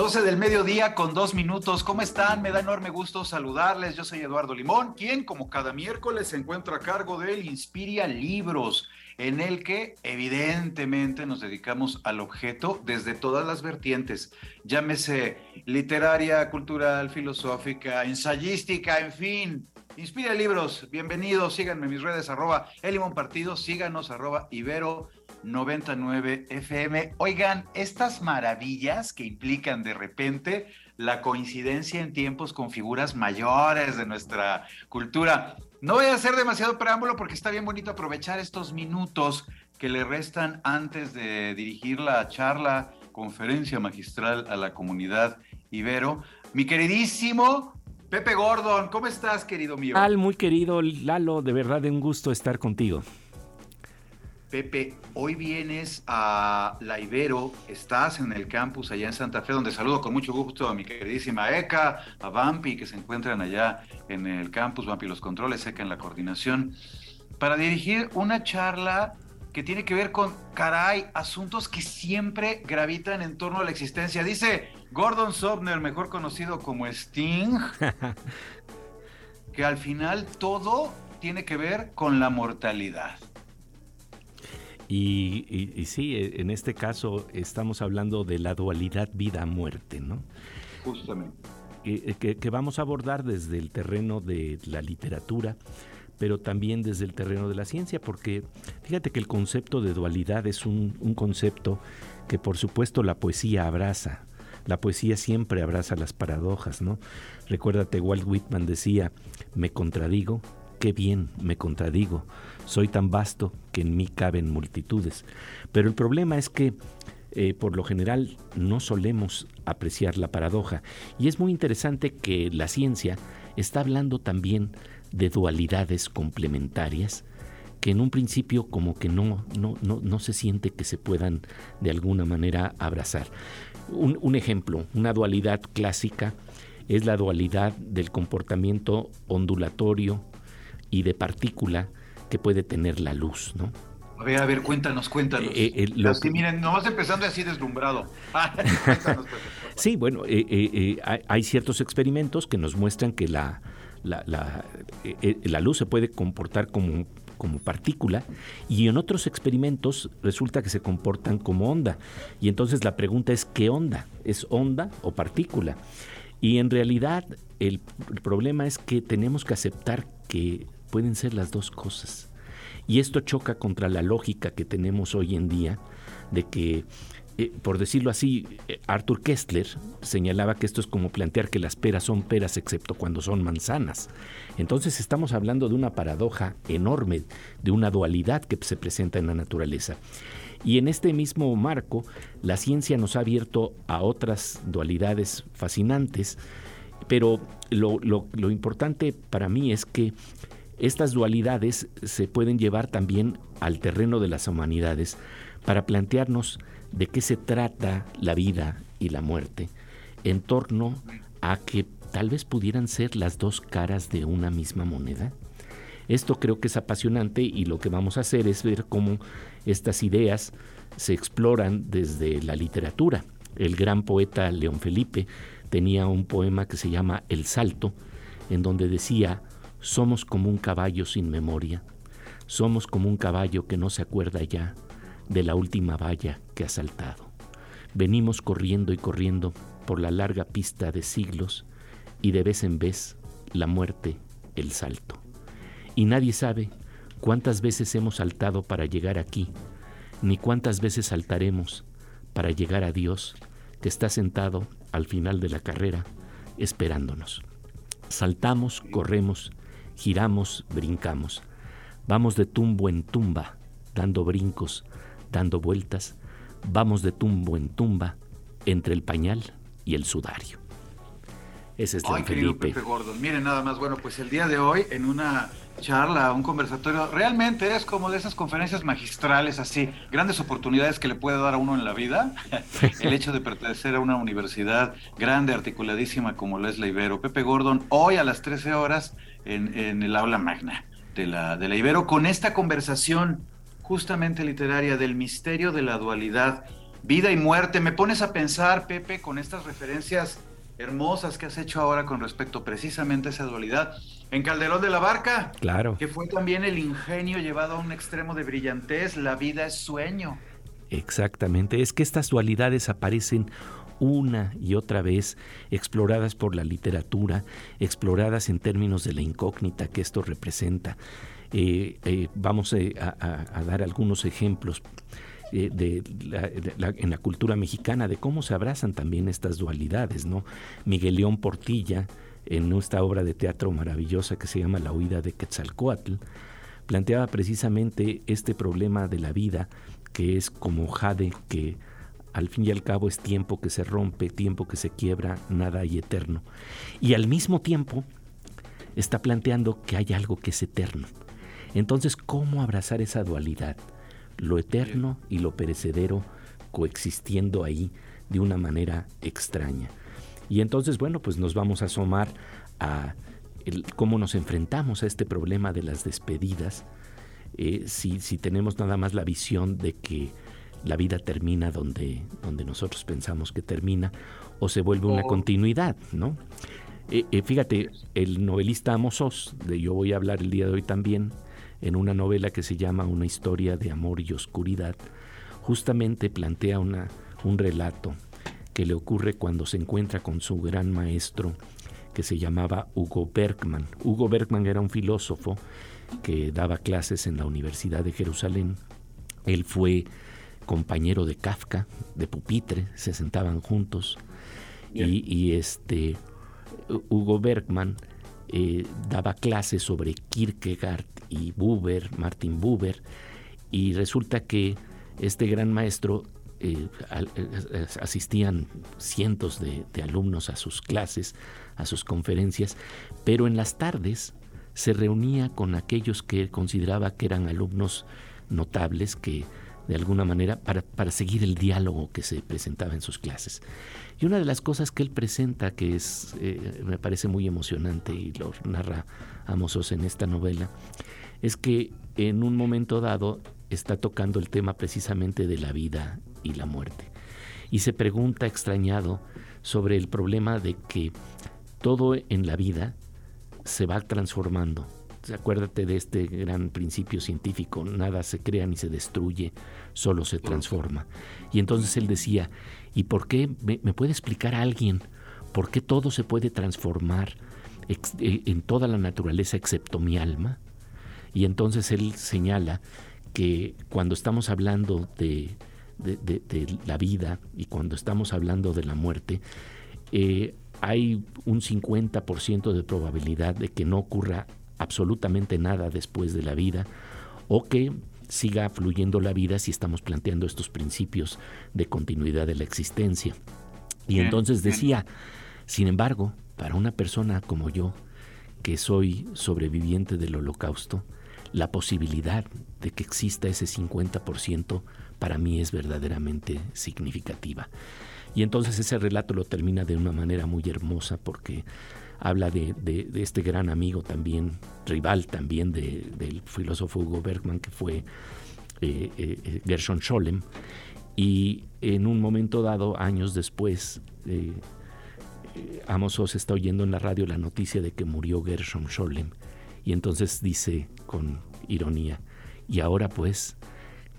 12 del mediodía con dos minutos. ¿Cómo están? Me da enorme gusto saludarles. Yo soy Eduardo Limón, quien como cada miércoles se encuentra a cargo del Inspiria Libros, en el que evidentemente nos dedicamos al objeto desde todas las vertientes, llámese literaria, cultural, filosófica, ensayística, en fin. Inspira Libros, bienvenidos, síganme en mis redes, arroba Elimón Partido, síganos, arroba Ibero 99 FM. Oigan, estas maravillas que implican de repente la coincidencia en tiempos con figuras mayores de nuestra cultura. No voy a hacer demasiado preámbulo porque está bien bonito aprovechar estos minutos que le restan antes de dirigir la charla, conferencia magistral a la comunidad Ibero. Mi queridísimo Pepe Gordon, ¿cómo estás, querido mío? Al muy querido Lalo, de verdad un gusto estar contigo. Pepe, hoy vienes a la Ibero, estás en el campus allá en Santa Fe, donde saludo con mucho gusto a mi queridísima Eka, a Vampi, que se encuentran allá en el campus, Vampi los controles, Eka en la coordinación, para dirigir una charla que tiene que ver con, caray, asuntos que siempre gravitan en torno a la existencia. Dice Gordon Sobner, mejor conocido como Sting, que al final todo tiene que ver con la mortalidad. Y, sí, e, en este caso estamos hablando de la dualidad vida-muerte, ¿no? Justamente. Que, vamos a abordar desde el terreno de la literatura, pero también desde el terreno de la ciencia, porque fíjate que el concepto de dualidad es un, un concepto que por supuesto la poesía abraza. La poesía siempre abraza las paradojas, ¿no? Recuérdate, Walt Whitman decía, me contradigo, qué bien me contradigo, soy tan vasto que en mí caben multitudes. Pero el problema es que eh, por lo general no solemos apreciar la paradoja. Y es muy interesante que la ciencia está hablando también de dualidades complementarias que en un principio como que no, no, no, se siente que se puedan de alguna manera abrazar. un ejemplo, una dualidad clásica es la dualidad del comportamiento ondulatorio y de partícula que puede tener la luz, ¿no? A ver, a ver, cuéntanos, cuéntanos. Eh, eh, lo que... Miren, nomás empezando así deslumbrado. Pues, sí, bueno, eh, hay, ciertos experimentos que nos muestran que la, la, la, luz se puede comportar como, como partícula y en otros experimentos resulta que se comportan como onda. Y entonces la pregunta es, ¿qué onda? ¿Es onda o partícula? Y en realidad el, el problema es que tenemos que aceptar que pueden ser las dos cosas. Y esto choca contra la lógica que tenemos hoy en día de que, eh, por decirlo así, eh, Arthur Kessler señalaba que esto es como plantear que las peras son peras excepto cuando son manzanas. Entonces estamos hablando de una paradoja enorme, de una dualidad que se presenta en la naturaleza. Y en este mismo marco, la ciencia nos ha abierto a otras dualidades fascinantes, pero lo, lo importante para mí es que estas dualidades se pueden llevar también al terreno de las humanidades para plantearnos de qué se trata la vida y la muerte en torno a que tal vez pudieran ser las dos caras de una misma moneda. Esto creo que es apasionante y lo que vamos a hacer es ver cómo estas ideas se exploran desde la literatura. El gran poeta León Felipe tenía un poema que se llama El Salto, en donde decía, somos como un caballo sin memoria. Somos como un caballo que no se acuerda ya de la última valla que ha saltado. Venimos corriendo y corriendo por la larga pista de siglos y de vez en vez la muerte, el salto. Y nadie sabe cuántas veces hemos saltado para llegar aquí, ni cuántas veces saltaremos para llegar a Dios que está sentado al final de la carrera esperándonos. Saltamos, corremos giramos, brincamos. Vamos de tumbo en tumba, dando brincos, dando vueltas. Vamos de tumbo en tumba, entre el pañal y el sudario. Es Ay, querido Pepe Gordon. Miren nada más, bueno, pues el día de hoy en una charla, un conversatorio, realmente es como de esas conferencias magistrales así, grandes oportunidades que le puede dar a uno en la vida, el hecho de pertenecer a una universidad grande, articuladísima como lo es la Ibero. Pepe Gordon, hoy a las 13 horas en, en el aula magna de la, de la Ibero, con esta conversación justamente literaria del misterio de la dualidad, vida y muerte. Me pones a pensar, Pepe, con estas referencias hermosas que has hecho ahora con respecto precisamente a esa dualidad. En Calderón de la Barca, claro. que fue también el ingenio llevado a un extremo de brillantez, la vida es sueño. Exactamente, es que estas dualidades aparecen una y otra vez, exploradas por la literatura, exploradas en términos de la incógnita que esto representa. Eh, eh, vamos eh, a, dar algunos ejemplos. De, en la cultura mexicana de cómo se abrazan también estas dualidades, ¿no? Miguel León Portilla, en esta obra de teatro maravillosa que se llama La huida de Quetzalcoatl, planteaba precisamente este problema de la vida que es como jade que al fin y al cabo es tiempo que se rompe, tiempo que se quiebra, nada hay eterno. Y al mismo tiempo está planteando que hay algo que es eterno. Entonces, ¿cómo abrazar esa dualidad? Lo eterno y lo perecedero coexistiendo ahí de una manera extraña. Y entonces, bueno, pues nos vamos a asomar a cómo nos enfrentamos a este problema de las despedidas, eh, si, si tenemos nada más la visión de que la vida termina donde, donde nosotros pensamos que termina, o se vuelve una continuidad, ¿no? Eh, eh, fíjate, el novelista Amos de yo voy a hablar el día de hoy también, en una novela que se llama Una historia de amor y oscuridad, justamente plantea una, un relato que le ocurre cuando se encuentra con su gran maestro que se llamaba Hugo Bergman. Hugo Bergman era un filósofo que daba clases en la Universidad de Jerusalén. Él fue compañero de Kafka, de pupitre, se sentaban juntos. Y, este Hugo Bergman eh, daba clases sobre Kierkegaard y Buber, Martin Buber, y resulta que este gran maestro eh, eh, asistían cientos de, alumnos a sus clases, a sus conferencias, pero en las tardes se reunía con aquellos que consideraba que eran alumnos notables, que de alguna manera, para, para, seguir el diálogo que se presentaba en sus clases. Y una de las cosas que él presenta, que es, eh, me parece muy emocionante y lo narra Amosos en esta novela, es que en un momento dado está tocando el tema precisamente de la vida y la muerte. Y se pregunta extrañado sobre el problema de que todo en la vida se va transformando. Acuérdate de este gran principio científico, nada se crea ni se destruye, solo se transforma. Y entonces él decía, ¿y por qué me, puede explicar a alguien por qué todo se puede transformar eh, en toda la naturaleza excepto mi alma? Y entonces él señala que cuando estamos hablando de, la vida y cuando estamos hablando de la muerte, eh, hay un 50% de probabilidad de que no ocurra absolutamente nada después de la vida o que siga fluyendo la vida si estamos planteando estos principios de continuidad de la existencia. Y entonces decía, sin embargo, para una persona como yo, que soy sobreviviente del holocausto, la posibilidad de que exista ese 50% para mí es verdaderamente significativa. Y entonces ese relato lo termina de una manera muy hermosa porque habla de, este gran amigo también, rival también del filósofo Hugo Bergman, que fue eh, eh, Gershon Scholem. Y en un momento dado, años después, eh, Amos Oz está oyendo en la radio la noticia de que murió Gershon Scholem. Y entonces dice con ironía, y ahora pues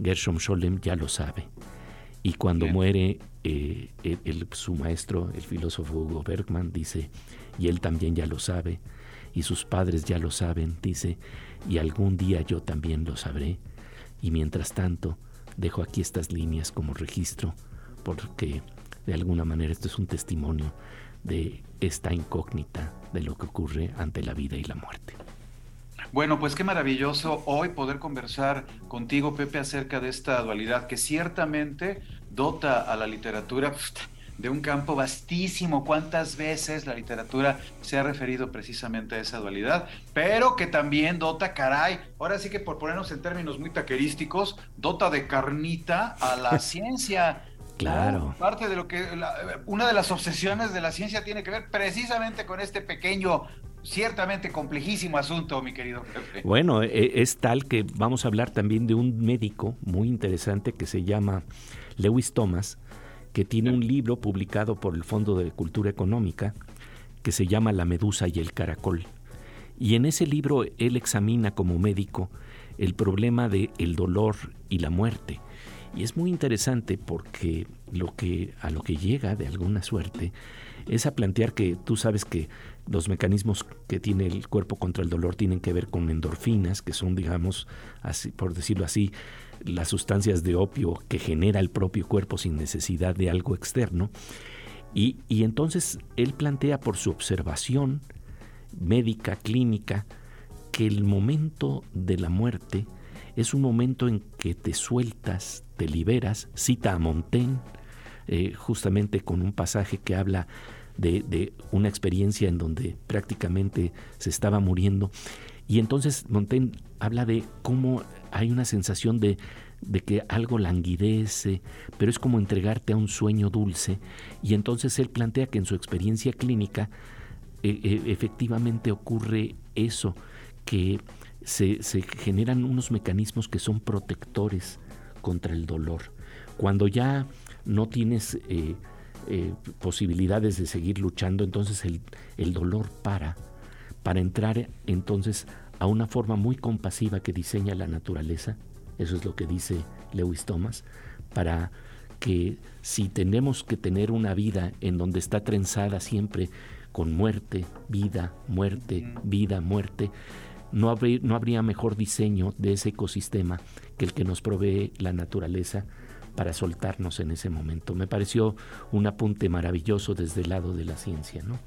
Gershom Scholem ya lo sabe. Y cuando muere eh, su maestro, el filósofo Hugo Bergman, dice, y él también ya lo sabe, y sus padres ya lo saben, dice, y algún día yo también lo sabré. Y mientras tanto, dejo aquí estas líneas como registro, porque de alguna manera esto es un testimonio de esta incógnita de lo que ocurre ante la vida y la muerte. Bueno, pues qué maravilloso hoy poder conversar contigo, Pepe, acerca de esta dualidad que ciertamente dota a la literatura de un campo vastísimo. ¿Cuántas veces la literatura se ha referido precisamente a esa dualidad? Pero que también dota, caray, ahora sí que por ponernos en términos muy taquerísticos, dota de carnita a la ciencia. Claro. Parte de lo que una de las obsesiones de la ciencia tiene que ver precisamente con este pequeño ciertamente complejísimo asunto, mi querido Pepe. Bueno, e, es tal que vamos a hablar también de un médico muy interesante que se llama Lewis Thomas, que tiene un libro publicado por el Fondo de Cultura Económica que se llama La Medusa y el Caracol. Y en ese libro él examina como médico el problema de el dolor y la muerte. Y es muy interesante porque lo que a lo que llega de alguna suerte es a plantear que tú sabes que los mecanismos que tiene el cuerpo contra el dolor tienen que ver con endorfinas, que son, digamos, así, por decirlo así, las sustancias de opio que genera el propio cuerpo sin necesidad de algo externo. Y, y entonces él plantea por su observación médica, clínica, que el momento de la muerte es un momento en que te sueltas, te liberas, cita a Montaigne, eh, justamente con un pasaje que habla de, una experiencia en donde prácticamente se estaba muriendo. Y entonces Montaigne habla de cómo hay una sensación de, de que algo languidece, pero es como entregarte a un sueño dulce. Y entonces él plantea que en su experiencia clínica e, e, efectivamente ocurre eso, que se, se, generan unos mecanismos que son protectores contra el dolor. Cuando ya no tienes eh, eh, posibilidades de seguir luchando, entonces el, el dolor para, para entrar entonces a una forma muy compasiva que diseña la naturaleza, eso es lo que dice Lewis Thomas, para que si tenemos que tener una vida en donde está trenzada siempre con muerte, vida, muerte, vida, muerte, no habría, no habría mejor diseño de ese ecosistema que el que nos provee la naturaleza para soltarnos en ese momento. Me pareció un apunte maravilloso desde el lado de la ciencia, ¿no?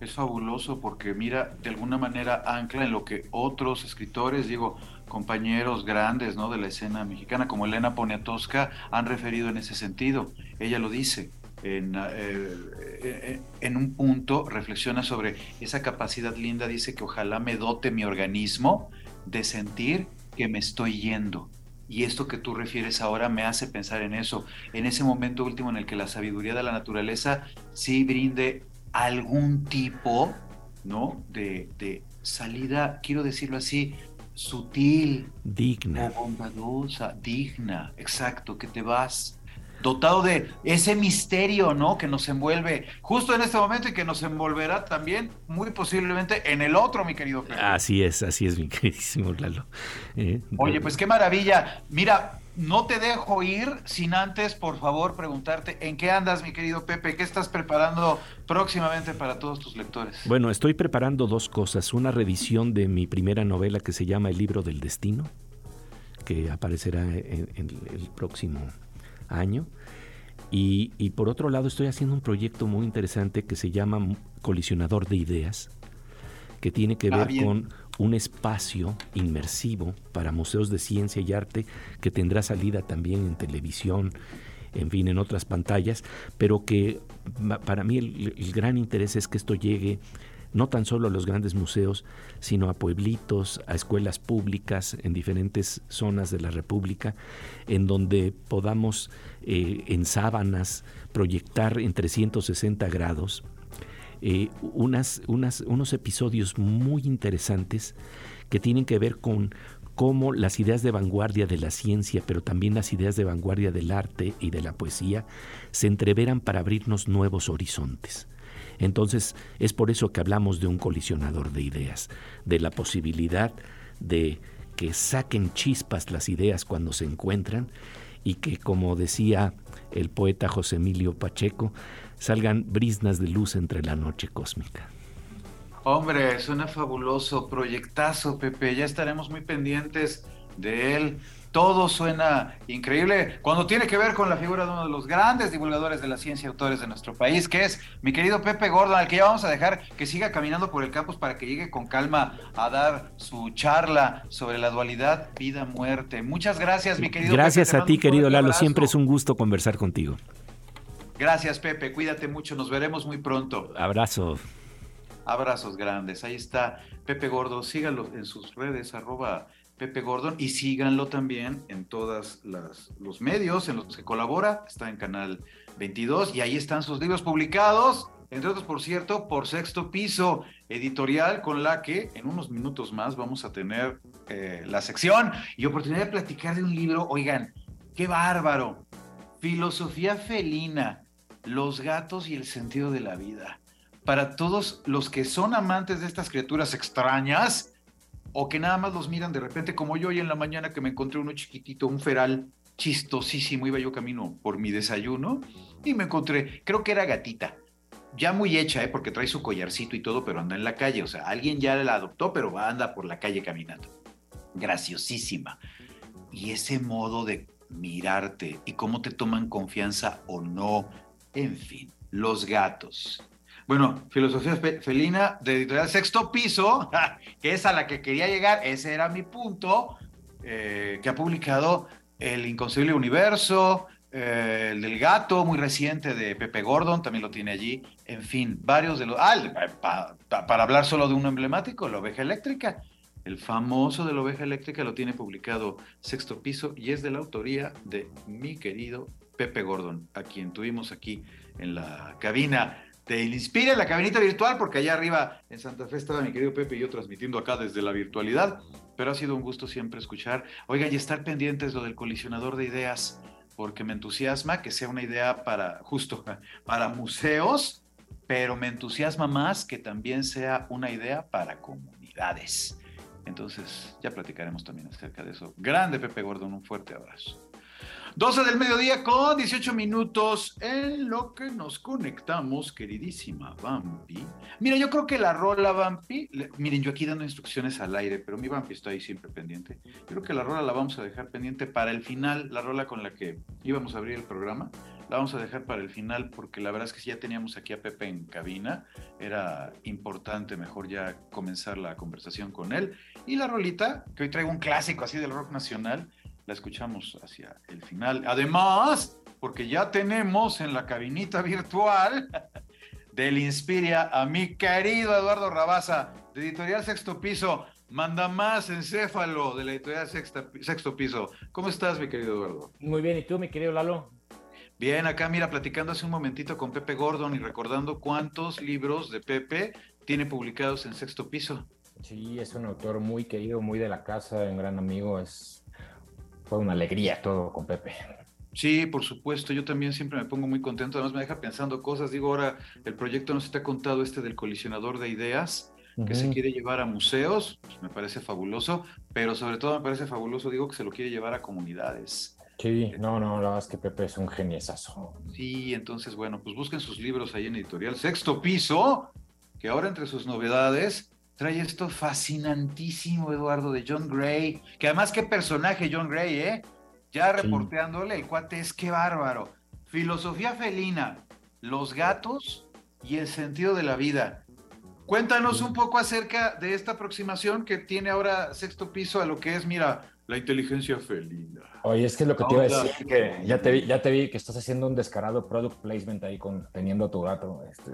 Es fabuloso porque mira, de alguna manera ancla en lo que otros escritores, digo, compañeros grandes ¿no? de la escena mexicana, como Elena Poniatowska, han referido en ese sentido. Ella lo dice. En, eh, eh, en, un punto reflexiona sobre esa capacidad linda, dice que ojalá me dote mi organismo de sentir que me estoy yendo. Y esto que tú refieres ahora me hace pensar en eso, en ese momento último en el que la sabiduría de la naturaleza sí brinde algún tipo, ¿no? De, de salida, quiero decirlo así, sutil, digna, bondadosa, digna, exacto, que te vas dotado de ese misterio, ¿no? Que nos envuelve justo en este momento y que nos envolverá también muy posiblemente en el otro, mi querido. Así es, así es, mi queridísimo Lalo. Eh, Oye, pues qué maravilla. Mira, no te dejo ir sin antes, por favor, preguntarte en qué andas, mi querido Pepe, qué estás preparando próximamente para todos tus lectores. Bueno, estoy preparando dos cosas. Una revisión de mi primera novela que se llama El libro del destino, que aparecerá en, el próximo año. Y, y, por otro lado estoy haciendo un proyecto muy interesante que se llama Colisionador de Ideas, que tiene que ah, ver con un espacio inmersivo para museos de ciencia y arte que tendrá salida también en televisión, en fin, en otras pantallas, pero que para mí el, gran interés es que esto llegue no tan solo a los grandes museos, sino a pueblitos, a escuelas públicas en diferentes zonas de la República, en donde podamos eh, en sábanas proyectar en 360 grados eh, unos episodios muy interesantes que tienen que ver con cómo las ideas de vanguardia de la ciencia, pero también las ideas de vanguardia del arte y de la poesía, se entreveran para abrirnos nuevos horizontes. Entonces, es por eso que hablamos de un colisionador de ideas, de la posibilidad de que saquen chispas las ideas cuando se encuentran y que, como decía el poeta José Emilio Pacheco, salgan brisnas de luz entre la noche cósmica. Hombre, suena fabuloso, proyectazo, Pepe, ya estaremos muy pendientes de él. Todo suena increíble cuando tiene que ver con la figura de uno de los grandes divulgadores de la ciencia y autores de nuestro país, que es mi querido Pepe Gordon, al que ya vamos a dejar que siga caminando por el campus para que llegue con calma a dar su charla sobre la dualidad vida-muerte. Muchas gracias, mi querido. Gracias a ti, querido Lalo. Siempre es un gusto conversar contigo. Gracias, Pepe. Cuídate mucho. Nos veremos muy pronto. Abrazo. Abrazos grandes. Ahí está Pepe Gordo. Síganlo en sus redes, arroba Pepe Gordon, y síganlo también en todos los medios en los que colabora. Está en Canal 22 y ahí están sus libros publicados. Entre otros, por cierto, por sexto piso editorial, con la que en unos minutos más vamos a tener eh, la sección y oportunidad de platicar de un libro. Oigan, qué bárbaro. Filosofía felina, los gatos y el sentido de la vida para todos los que son amantes de estas criaturas extrañas o que nada más los miran de repente, como yo hoy en la mañana que me encontré uno chiquitito, un feral chistosísimo, iba yo camino por mi desayuno y me encontré, creo que era gatita, ya muy hecha, ¿eh? porque trae su collarcito y todo, pero anda en la calle, o sea, alguien ya la adoptó, pero anda por la calle caminando. Graciosísima. Y ese modo de mirarte y cómo te toman confianza o no, en fin, los gatos bueno, Filosofía Felina de Editorial Sexto Piso, que es a la que quería llegar, ese era mi punto, eh, que ha publicado El Inconcebible Universo, eh, el del gato, muy reciente de Pepe Gordon, también lo tiene allí, en fin, varios de los... Ah, para hablar solo de uno emblemático, La Oveja Eléctrica. El famoso de la oveja eléctrica lo tiene publicado Sexto Piso y es de la autoría de mi querido Pepe Gordon, a quien tuvimos aquí en la cabina te inspire la cabinita virtual, porque allá arriba en Santa Fe estaba mi querido Pepe y yo transmitiendo acá desde la virtualidad, pero ha sido un gusto siempre escuchar. Oiga, y estar pendientes lo del colisionador de ideas, porque me entusiasma que sea una idea para, justo, para museos, pero me entusiasma más que también sea una idea para comunidades. Entonces, ya platicaremos también acerca de eso. Grande Pepe Gordon, un fuerte abrazo. 12 del mediodía con 18 minutos en lo que nos conectamos, queridísima Vampi. Mira, yo creo que la rola Vampi, miren, yo aquí dando instrucciones al aire, pero mi Vampi está ahí siempre pendiente. Yo creo que la rola la vamos a dejar pendiente para el final, la rola con la que íbamos a abrir el programa. La vamos a dejar para el final porque la verdad es que si ya teníamos aquí a Pepe en cabina, era importante mejor ya comenzar la conversación con él. Y la rolita, que hoy traigo un clásico así del rock nacional, la escuchamos hacia el final. Además, porque ya tenemos en la cabinita virtual del Inspiria a mi querido Eduardo Rabaza, de Editorial Sexto Piso, manda más encéfalo de la Editorial Sexto Piso. ¿Cómo estás, mi querido Eduardo? Muy bien, ¿y tú, mi querido Lalo? Bien, acá mira, platicando hace un momentito con Pepe Gordon y recordando cuántos libros de Pepe tiene publicados en Sexto Piso. Sí, es un autor muy querido, muy de la casa, un gran amigo, es fue una alegría todo con Pepe. Sí, por supuesto, yo también siempre me pongo muy contento, además me deja pensando cosas, digo, ahora el proyecto nos está contado este del colisionador de ideas, que se quiere llevar a museos, pues me parece fabuloso, pero sobre todo me parece fabuloso, digo, que se lo quiere llevar a comunidades. Sí, no, no, la verdad es que Pepe es un geniesazo. Sí, entonces, bueno, pues busquen sus libros ahí en editorial Sexto Piso, que ahora entre sus novedades trae esto fascinantísimo, Eduardo, de John Gray, que además qué personaje John Gray, ¿eh? Ya reporteándole, el cuate es qué bárbaro. Filosofía felina, los gatos y el sentido de la vida. Cuéntanos un poco acerca de esta aproximación que tiene ahora sexto piso a lo que es, mira, la inteligencia felina. Oye, es que es lo que te iba a decir, que ya te, vi, ya te vi que estás haciendo un descarado product placement ahí con teniendo a tu gato. Este.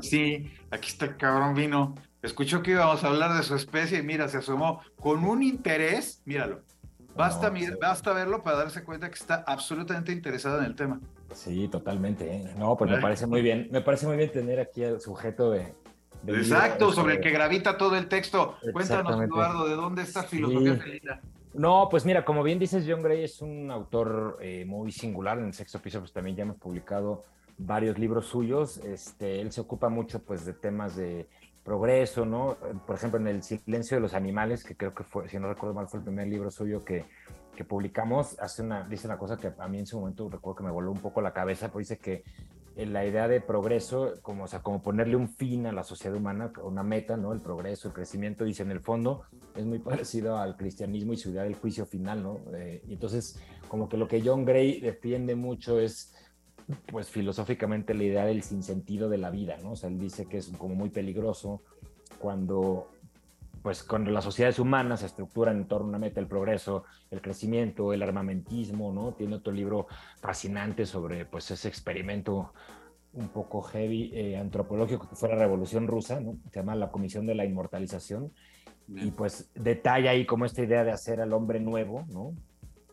Sí, aquí está el cabrón vino. Escuchó que íbamos a hablar de su especie y mira, se asomó con un interés, míralo. Basta, basta verlo para darse cuenta que está absolutamente interesado en el tema. Sí, totalmente. ¿eh? No, pues me parece muy bien. Me parece muy bien tener aquí al sujeto de, Exacto, sobre el que gravita todo el texto. Cuéntanos, Eduardo, ¿de dónde está filosofía felina? No, pues mira, como bien dices, John Gray es un autor eh, muy singular. En el sexto piso, pues también ya hemos publicado varios libros suyos. Este, él se ocupa mucho, pues, de temas de progreso, ¿no? Por ejemplo, en El silencio de los animales, que creo que fue, si no recuerdo mal, fue el primer libro suyo que, que publicamos, hace una, dice una cosa que a mí en su momento recuerdo que me voló un poco la cabeza, pues dice que la idea de progreso, como, o sea, como ponerle un fin a la sociedad humana, una meta, ¿no? El progreso, el crecimiento, dice en el fondo, es muy parecido al cristianismo y su idea del juicio final, ¿no? Eh, y entonces, como que lo que John Gray defiende mucho es, pues filosóficamente, la idea del sinsentido de la vida, ¿no? O sea, él dice que es como muy peligroso cuando pues con las sociedades humanas se estructuran en torno a una meta, el progreso, el crecimiento, el armamentismo, ¿no? Tiene otro libro fascinante sobre pues ese experimento un poco heavy eh, antropológico que fue la Revolución Rusa, ¿no? Se llama La Comisión de la Inmortalización. Y pues detalla ahí como esta idea de hacer al hombre nuevo, ¿no?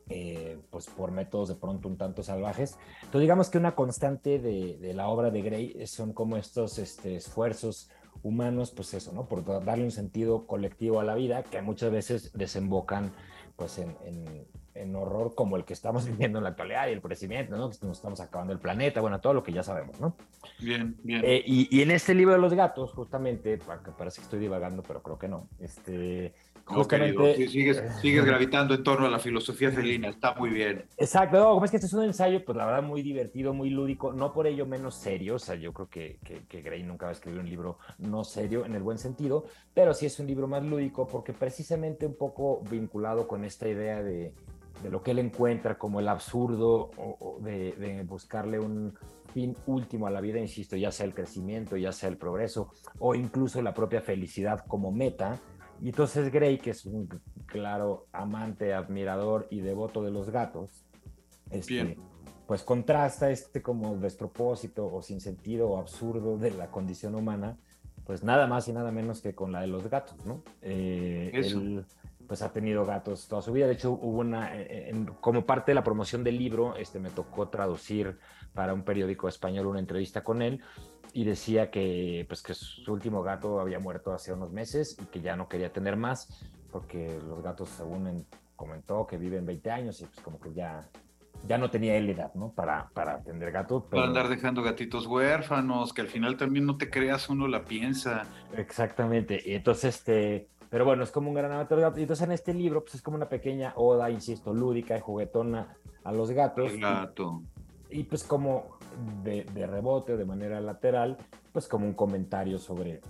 Eh, pues por métodos de pronto un tanto salvajes. Entonces digamos que una constante de, de la obra de Gray son como estos este, esfuerzos humanos, pues eso, ¿no? Por darle un sentido colectivo a la vida que muchas veces desembocan pues en, en, horror como el que estamos viviendo en la actualidad y el crecimiento, ¿no? Que nos estamos acabando el planeta, bueno, todo lo que ya sabemos, ¿no? Bien, bien. Eh, y, y, en este libro de los gatos, justamente, parece que estoy divagando, pero creo que no, este, Justamente, sigues, sigues gravitando en torno a la filosofía felina, está muy bien. Exacto, como es que este es un ensayo, pues la verdad muy divertido, muy lúdico, no por ello menos serio, o sea, yo creo que, que, Gray nunca va a escribir un libro no serio en el buen sentido, pero sí es un libro más lúdico porque precisamente un poco vinculado con esta idea de, de lo que él encuentra como el absurdo o, de, de buscarle un, fin último a la vida, insisto, ya sea el crecimiento, ya sea el progreso o incluso la propia felicidad como meta, y entonces Gray, que es un claro amante, admirador y devoto de los gatos, este, pues contrasta este como despropósito o sin sentido o absurdo de la condición humana, pues nada más y nada menos que con la de los gatos, ¿no? Eh, él pues ha tenido gatos toda su vida. De hecho, hubo una, eh, como parte de la promoción del libro, este, me tocó traducir para un periódico español una entrevista con él y decía que, pues, que su último gato había muerto hace unos meses y que ya no quería tener más porque los gatos, según comentó, que viven 20 años y pues como que ya, ya no tenía él edad, ¿no? Para, para tener gatos. Para andar dejando gatitos huérfanos, que al final también no te creas, uno la piensa. Exactamente. Y entonces, este, pero bueno, es como un gran amateur de gatos. Y entonces en este libro, pues es como una pequeña oda, insisto, lúdica y juguetona a los gatos. El gato. Y, pues como de, de, rebote, de manera lateral, pues como un comentario sobre,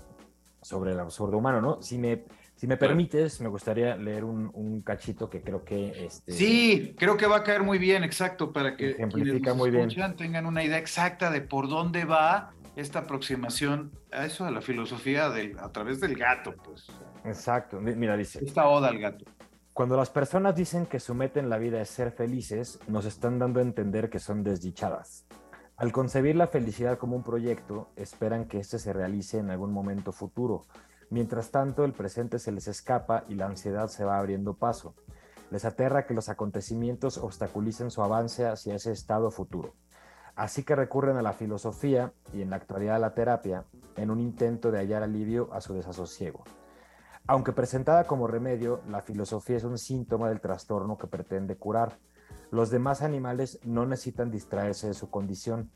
sobre el absurdo humano, ¿no? Si me, si me permites, me gustaría leer un, un cachito que creo que... Este, sí, creo que va a caer muy bien, exacto, para que ejemplifica muy bien. tengan una idea exacta de por dónde va esta aproximación a eso, a la filosofía del, a través del gato, pues. Exacto, mira, dice. Esta oda al gato. Cuando las personas dicen que su meta en la vida es ser felices, nos están dando a entender que son desdichadas. Al concebir la felicidad como un proyecto, esperan que éste se realice en algún momento futuro. Mientras tanto, el presente se les escapa y la ansiedad se va abriendo paso. Les aterra que los acontecimientos obstaculicen su avance hacia ese estado futuro. Así que recurren a la filosofía y en la actualidad a la terapia en un intento de hallar alivio a su desasosiego. Aunque presentada como remedio, la filosofía es un síntoma del trastorno que pretende curar. Los demás animales no necesitan distraerse de su condición.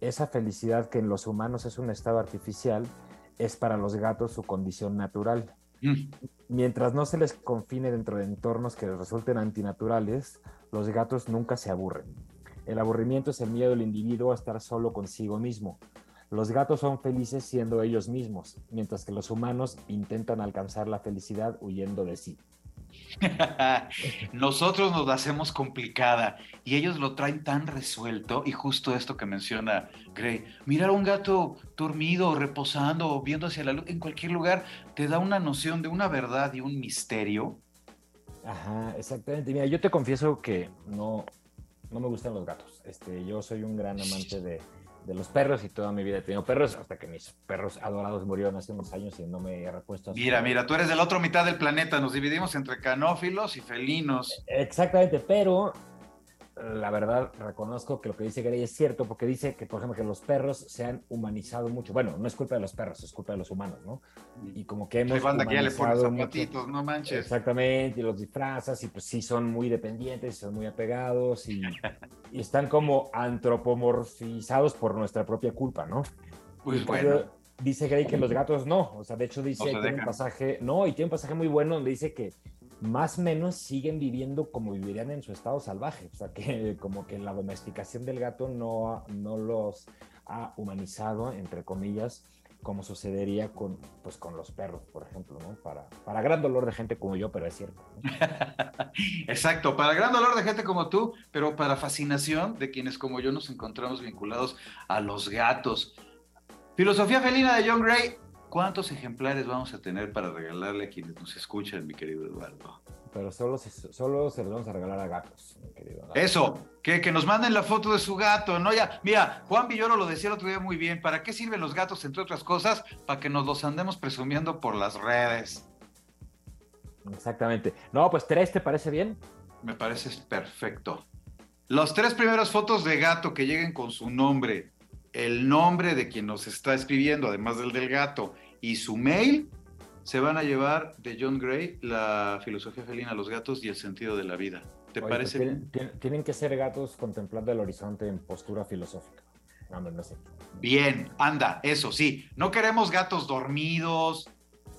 Esa felicidad que en los humanos es un estado artificial, es para los gatos su condición natural. Mm. Mientras no se les confine dentro de entornos que les resulten antinaturales, los gatos nunca se aburren. El aburrimiento es el miedo del individuo a estar solo consigo mismo. Los gatos son felices siendo ellos mismos, mientras que los humanos intentan alcanzar la felicidad huyendo de sí. Nosotros nos la hacemos complicada y ellos lo traen tan resuelto y justo esto que menciona Gray, mirar a un gato dormido, reposando, viendo hacia la luz, en cualquier lugar, te da una noción de una verdad y un misterio. Ajá, exactamente. Mira, yo te confieso que no, no me gustan los gatos. Este, yo soy un gran amante de, de los perros y toda mi vida he tenido perros hasta que mis perros adorados murieron hace unos años y no me he repuesto. Mira, mira, tú eres del otro mitad del planeta, nos dividimos entre canófilos y felinos. Exactamente, pero la verdad reconozco que lo que dice Gray es cierto, porque dice que, por ejemplo, que los perros se han humanizado mucho. Bueno, no es culpa de los perros, es culpa de los humanos, ¿no? Y como que hemos. banda que ya le pones zapatitos, no manches. Exactamente, y los disfrazas, y pues sí son muy dependientes, son muy apegados, y, y están como antropomorfizados por nuestra propia culpa, ¿no? Pues bueno. Dice Gray que los gatos no, o sea, de hecho dice, tiene un pasaje, no, y tiene un pasaje muy bueno donde dice que más o menos siguen viviendo como vivirían en su estado salvaje. O sea, que como que la domesticación del gato no, no los ha humanizado, entre comillas, como sucedería con, pues, con los perros, por ejemplo, ¿no? Para, para gran dolor de gente como yo, pero es cierto. Exacto, para gran dolor de gente como tú, pero para fascinación de quienes como yo nos encontramos vinculados a los gatos. Filosofía felina de John Gray, ¿Cuántos ejemplares vamos a tener para regalarle a quienes nos escuchan, mi querido Eduardo? Pero solo, solo se los vamos a regalar a gatos, mi querido. Eso, que, que nos manden la foto de su gato, ¿no? Ya, mira, Juan Villoro lo decía el otro día muy bien. ¿Para qué sirven los gatos, entre otras cosas? Para que nos los andemos presumiendo por las redes. Exactamente. No, pues tres, ¿te parece bien? Me parece perfecto. Los tres primeras fotos de gato que lleguen con su nombre, el nombre de quien nos está escribiendo, además del del gato, y su mail, se van a llevar de John Gray la filosofía felina, los gatos y el sentido de la vida. ¿Te Oye, parece? pues tienen, tienen, que ser gatos contemplando el horizonte en postura filosófica. No, no, no sé. Bien, anda, eso sí. No queremos gatos dormidos,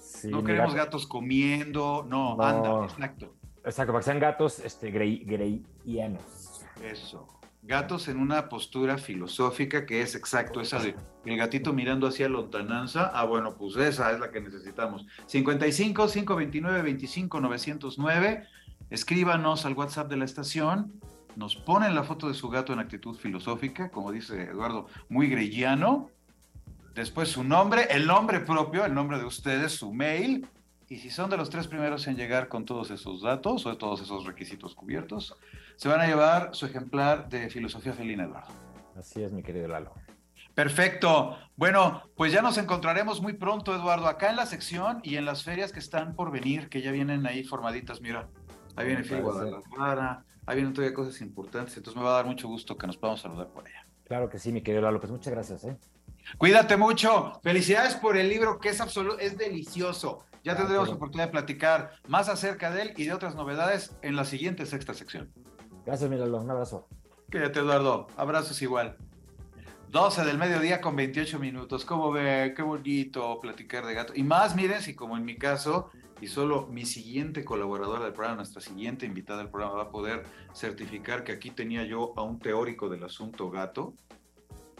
sí, no queremos gato. gatos comiendo, no, no, anda, exacto. Exacto, para que sean gatos este, grey, greyianos. Eso. Gatos en una postura filosófica que es exacto esa de el gatito mirando hacia lontananza. Ah, bueno, pues esa es la que necesitamos. 55 529 25 909. Escríbanos al WhatsApp de la estación. Nos ponen la foto de su gato en actitud filosófica, como dice Eduardo, muy greyano. Después su nombre, el nombre propio, el nombre de ustedes, su mail. Y si son de los tres primeros en llegar con todos esos datos o todos esos requisitos cubiertos, se van a llevar su ejemplar de Filosofía Felina, Eduardo. Así es, mi querido Lalo. Perfecto. Bueno, pues ya nos encontraremos muy pronto, Eduardo, acá en la sección y en las ferias que están por venir, que ya vienen ahí formaditas. Mira, ahí viene Fil Guadalajara, ahí vienen todavía cosas importantes, entonces me va a dar mucho gusto que nos podamos saludar por allá. Claro que sí, mi querido Lalo, pues muchas gracias. ¿eh? Cuídate mucho. Felicidades por el libro que es absoluto, es delicioso. Ya tendremos ah, oportunidad de platicar más acerca de él y de otras novedades en la siguiente sexta sección. Gracias, Milalo. Un abrazo. Quédate, Eduardo. Abrazos igual. 12 del mediodía con 28 minutos. ¿Cómo ve? Qué bonito platicar de gato. Y más, miren, si como en mi caso, y solo mi siguiente colaboradora del programa, nuestra siguiente invitada del programa, va a poder certificar que aquí tenía yo a un teórico del asunto gato,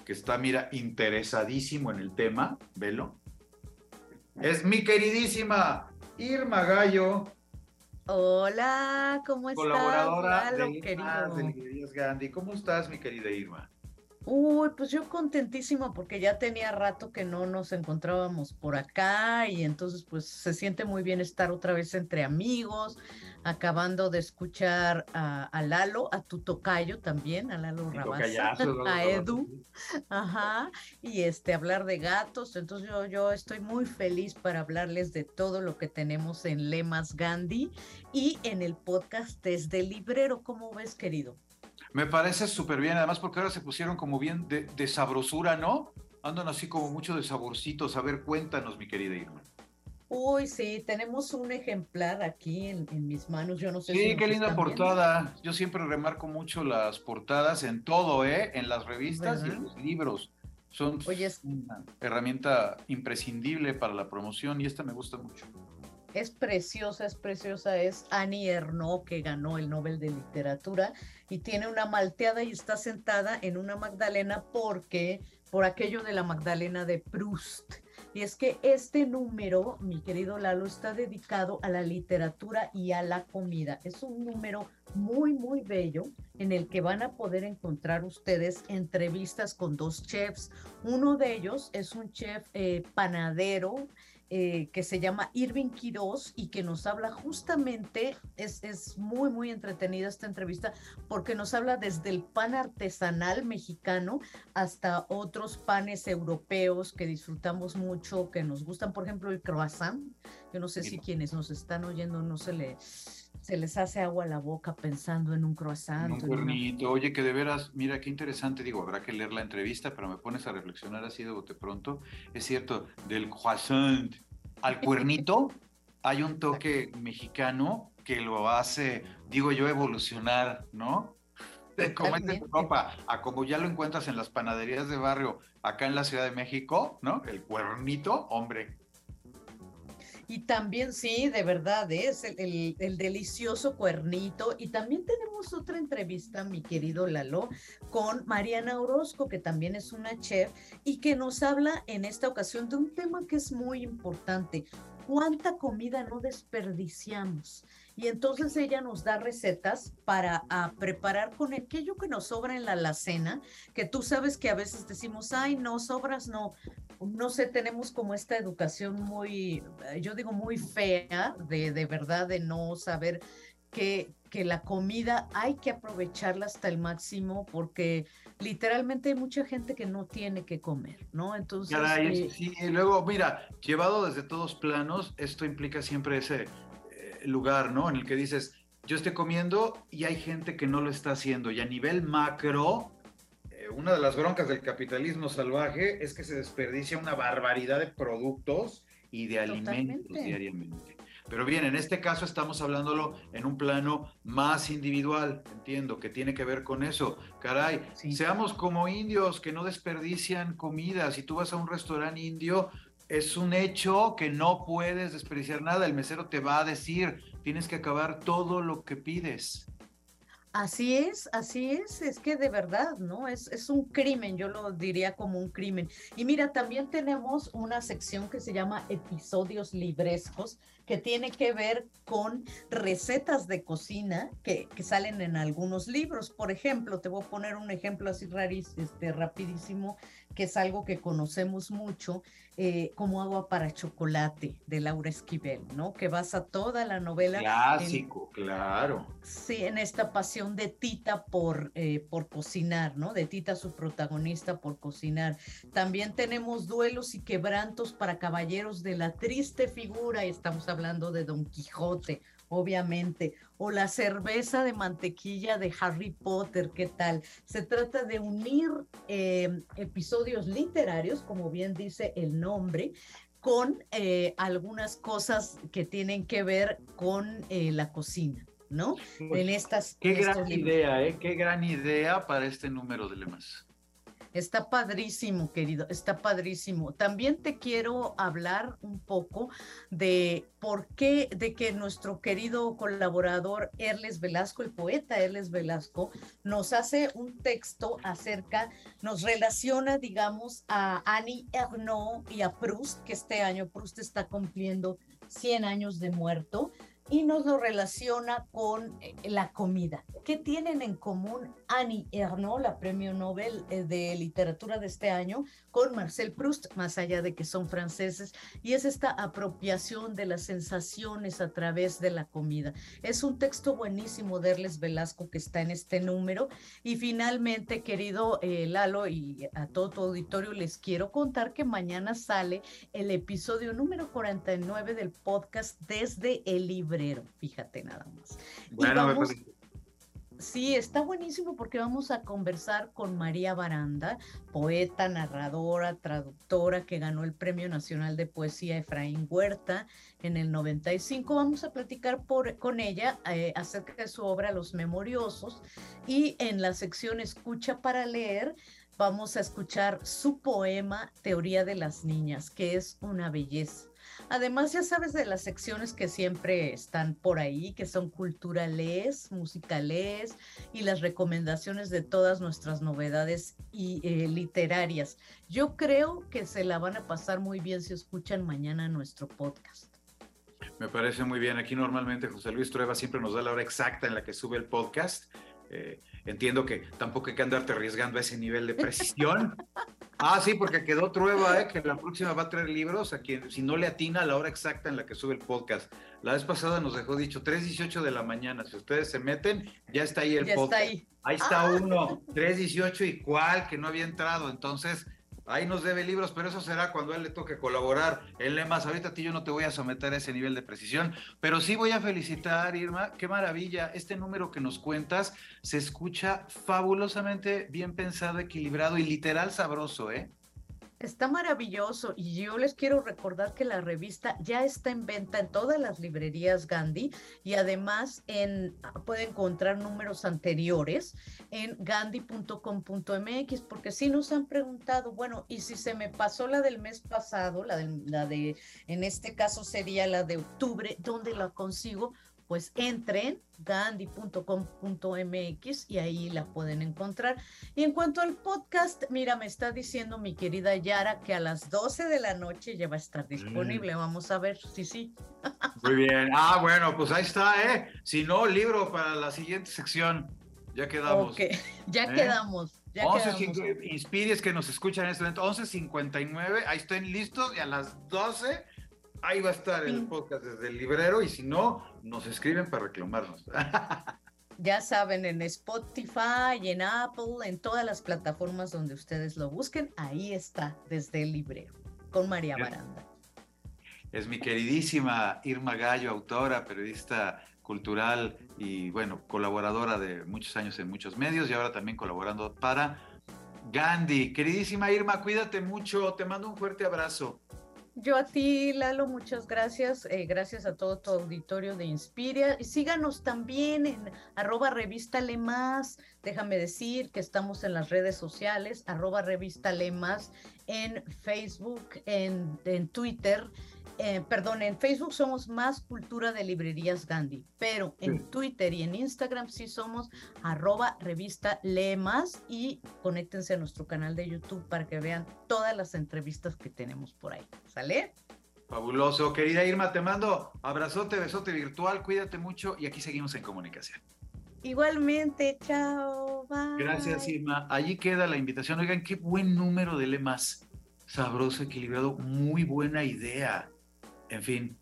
que está, mira, interesadísimo en el tema. Velo es mi queridísima Irma Gallo. Hola, ¿cómo estás? Colaboradora de, querido. de Librerías Gandhi. ¿Cómo estás, mi querida Irma? Uy, pues yo contentísima porque ya tenía rato que no nos encontrábamos por acá y entonces pues se siente muy bien estar otra vez entre amigos, acabando de escuchar a, a Lalo, a tu tocayo también, a Lalo Rabasa, a Edu, ajá, y este hablar de gatos, entonces yo, yo estoy muy feliz para hablarles de todo lo que tenemos en Lemas Gandhi y en el podcast desde Librero, ¿cómo ves querido? Me parece súper bien, además porque ahora se pusieron como bien de, de, sabrosura, ¿no? Andan así como mucho de saborcitos. A ver, cuéntanos, mi querida Irma. Uy, sí, tenemos un ejemplar aquí en, en mis manos. Yo no sé sí, qué linda portada. Viendo. Yo siempre remarco mucho las portadas en todo, ¿eh? En las revistas ¿verdad? y en los libros. Son Oye, es... una herramienta imprescindible para la promoción y esta me gusta mucho es preciosa, es preciosa, es Annie Ernaux, que ganó el Nobel de Literatura, y tiene una malteada y está sentada en una Magdalena porque, por aquello de la Magdalena de Proust. Y es que este número, mi querido Lalo, está dedicado a la literatura y a la comida. Es un número muy, muy bello en el que van a poder encontrar ustedes entrevistas con dos chefs. Uno de ellos es un chef eh, panadero eh, que se llama Irving Quiroz y que nos habla justamente, es, es, muy, muy entretenida esta entrevista porque nos habla desde el pan artesanal mexicano hasta otros panes europeos que disfrutamos mucho, que nos gustan, por ejemplo, el croissant. Yo no sé si quienes nos están oyendo no se le se les hace agua a la boca pensando en un croissant. Un cuernito, una... oye, que de veras, mira qué interesante, digo, habrá que leer la entrevista, pero me pones a reflexionar así de bote pronto. Es cierto, del croissant al cuernito hay un toque mexicano que lo hace, digo yo, evolucionar, ¿no? De es de ropa, a como ya lo encuentras en las panaderías de barrio acá en la Ciudad de México, ¿no? El cuernito, hombre, y también, sí, de verdad, es el, el, el, delicioso cuernito. Y también tenemos otra entrevista, mi querido Lalo, con Mariana Orozco, que también es una chef y que nos habla en esta ocasión de un tema que es muy importante. cuánta comida no desperdiciamos. Y entonces ella nos da recetas para preparar con aquello que nos sobra en la alacena, que tú sabes que a veces decimos, ay, no, sobras, no. No sé, tenemos como esta educación muy, yo digo muy fea, de, de verdad, de no saber que, que la comida hay que aprovecharla hasta el máximo porque literalmente hay mucha gente que no tiene que comer, ¿no? Entonces... Eh, sí, y luego, mira, llevado desde todos planos, esto implica siempre ese eh, lugar, ¿no? En el que dices, yo estoy comiendo y hay gente que no lo está haciendo. Y a nivel macro, eh, una de las broncas del capitalismo salvaje es que se desperdicia una barbaridad de productos y de alimentos diariamente. Pero bien, en este caso estamos hablándolo en un plano más individual, entiendo, que tiene que ver con eso. Caray, seamos como indios que no desperdician comida. Si tú vas a un restaurante indio, es un hecho que no puedes desperdiciar nada. El mesero te va a decir, tienes que acabar todo lo que pides. Así es, así es, es que de verdad, ¿no? Es, es un crimen, yo lo diría como un crimen. Y mira, también tenemos una sección que se llama episodios librescos, que tiene que ver con recetas de cocina que, que salen en algunos libros. Por ejemplo, te voy a poner un ejemplo así rarísimo, este, rapidísimo, que es algo que conocemos mucho, eh, como agua para chocolate de Laura Esquivel, ¿no? Que basa toda la novela. Clásico, claro. Sí, en esta pasión de Tita por, eh, por cocinar, ¿no? De Tita, su protagonista, por cocinar. También tenemos duelos y quebrantos para caballeros de la triste figura, y estamos hablando de Don Quijote, obviamente, o la cerveza de mantequilla de Harry Potter, ¿qué tal? Se trata de unir eh, episodios literarios, como bien dice el nombre, con eh, algunas cosas que tienen que ver con eh, la cocina. ¿No? en estas. Qué gran idea, ¿eh? Qué gran idea para este número de lemas. Está padrísimo, querido, está padrísimo. También te quiero hablar un poco de por qué, de que nuestro querido colaborador Erles Velasco, el poeta Erles Velasco, nos hace un texto acerca, nos relaciona, digamos, a Annie Ernaux y a Proust, que este año Proust está cumpliendo 100 años de muerto y nos lo relaciona con eh, la comida. ¿Qué tienen en común Annie Ernaux, la premio Nobel eh, de literatura de este año, con Marcel Proust, más allá de que son franceses? Y es esta apropiación de las sensaciones a través de la comida. Es un texto buenísimo de Erles Velasco que está en este número. Y finalmente, querido eh, Lalo y a todo tu auditorio, les quiero contar que mañana sale el episodio número 49 del podcast desde el libre fíjate nada más. Bueno, Sí, está buenísimo porque vamos a conversar con María Baranda, poeta, narradora, traductora que ganó el Premio Nacional de Poesía Efraín Huerta en el 95. Vamos a platicar con ella eh, acerca de su obra Los Memoriosos y en la sección Escucha para leer vamos a escuchar su poema Teoría de las Niñas, que es una belleza. Además, ya sabes de las secciones que siempre están por ahí, que son culturales, musicales y las recomendaciones de todas nuestras novedades y, eh, literarias. Yo creo que se la van a pasar muy bien si escuchan mañana nuestro podcast. Me parece muy bien. Aquí normalmente José Luis Trueba siempre nos da la hora exacta en la que sube el podcast. Eh, entiendo que tampoco hay que andarte arriesgando a ese nivel de precisión. Ah, sí, porque quedó Trueba, ¿eh? que la próxima va a traer libros a quien, si no le atina a la hora exacta en la que sube el podcast. La vez pasada nos dejó dicho 3.18 de la mañana. Si ustedes se meten, ya está ahí el podcast. ahí. ahí está ah. uno, 3.18 y cuál, que no había entrado. Entonces, Ahí nos debe libros, pero eso será cuando a él le toque colaborar en Lemas. Ahorita a ti yo no te voy a someter a ese nivel de precisión, pero sí voy a felicitar, Irma. Qué maravilla. Este número que nos cuentas se escucha fabulosamente bien pensado, equilibrado y literal sabroso, ¿eh? Está maravilloso y yo les quiero recordar que la revista ya está en venta en todas las librerías Gandhi y además en, puede encontrar números anteriores en gandhi.com.mx porque si nos han preguntado, bueno, y si se me pasó la del mes pasado, la de, la de en este caso sería la de octubre, ¿dónde la consigo? Pues entren gandhi.com.mx y ahí la pueden encontrar. Y en cuanto al podcast, mira, me está diciendo mi querida Yara que a las 12 de la noche ya va a estar disponible. Vamos a ver si sí. Muy bien. Ah, bueno, pues ahí está, ¿eh? Si no, libro para la siguiente sección. Ya quedamos. Ya ¿Eh? quedamos. Ya 11, Inspires que nos escuchan en este momento. 11.59, ahí estén listos y a las 12 ahí va a estar el podcast desde el librero y si no, nos escriben para reclamarnos. Ya saben, en Spotify, en Apple, en todas las plataformas donde ustedes lo busquen, ahí está, desde el librero, con María Baranda. Es mi queridísima Irma Gallo, autora, periodista cultural y, bueno, colaboradora de muchos años en muchos medios y ahora también colaborando para Gandhi. Queridísima Irma, cuídate mucho, te mando un fuerte abrazo. Yo a ti, Lalo, muchas gracias. Eh, gracias a todo tu auditorio de Inspiria. Y síganos también en arroba revista Lemas. Déjame decir que estamos en las redes sociales, arroba revista Lemas, en Facebook, en, en Twitter. Eh, perdón, en Facebook somos más cultura de librerías Gandhi, pero en Twitter y en Instagram sí somos arroba revista Lemas y conéctense a nuestro canal de YouTube para que vean todas las entrevistas que tenemos por ahí. ¿Sale? Fabuloso, querida Irma, te mando abrazote, besote virtual, cuídate mucho y aquí seguimos en comunicación. Igualmente, chao. Gracias, Irma. Allí queda la invitación. Oigan, qué buen número de lemas. Sabroso, equilibrado, muy buena idea. En fin,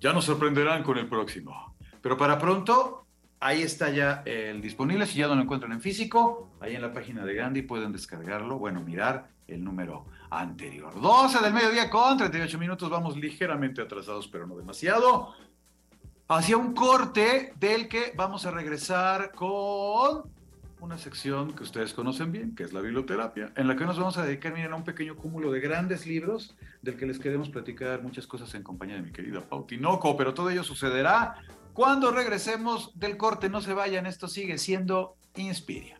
ya nos sorprenderán con el próximo. Pero para pronto, ahí está ya el disponible. Si ya no lo encuentran en físico, ahí en la página de Gandhi pueden descargarlo, bueno, mirar el número anterior. 12 del mediodía con 38 minutos, vamos ligeramente atrasados, pero no demasiado. Hacia un corte del que vamos a regresar con una sección que ustedes conocen bien, que es la biblioterapia, en la que nos vamos a dedicar, miren, a un pequeño cúmulo de grandes libros del que les queremos platicar muchas cosas en compañía de mi querida Pau Tinoco, pero todo ello sucederá cuando regresemos del corte. No se vayan, esto sigue siendo Inspiria.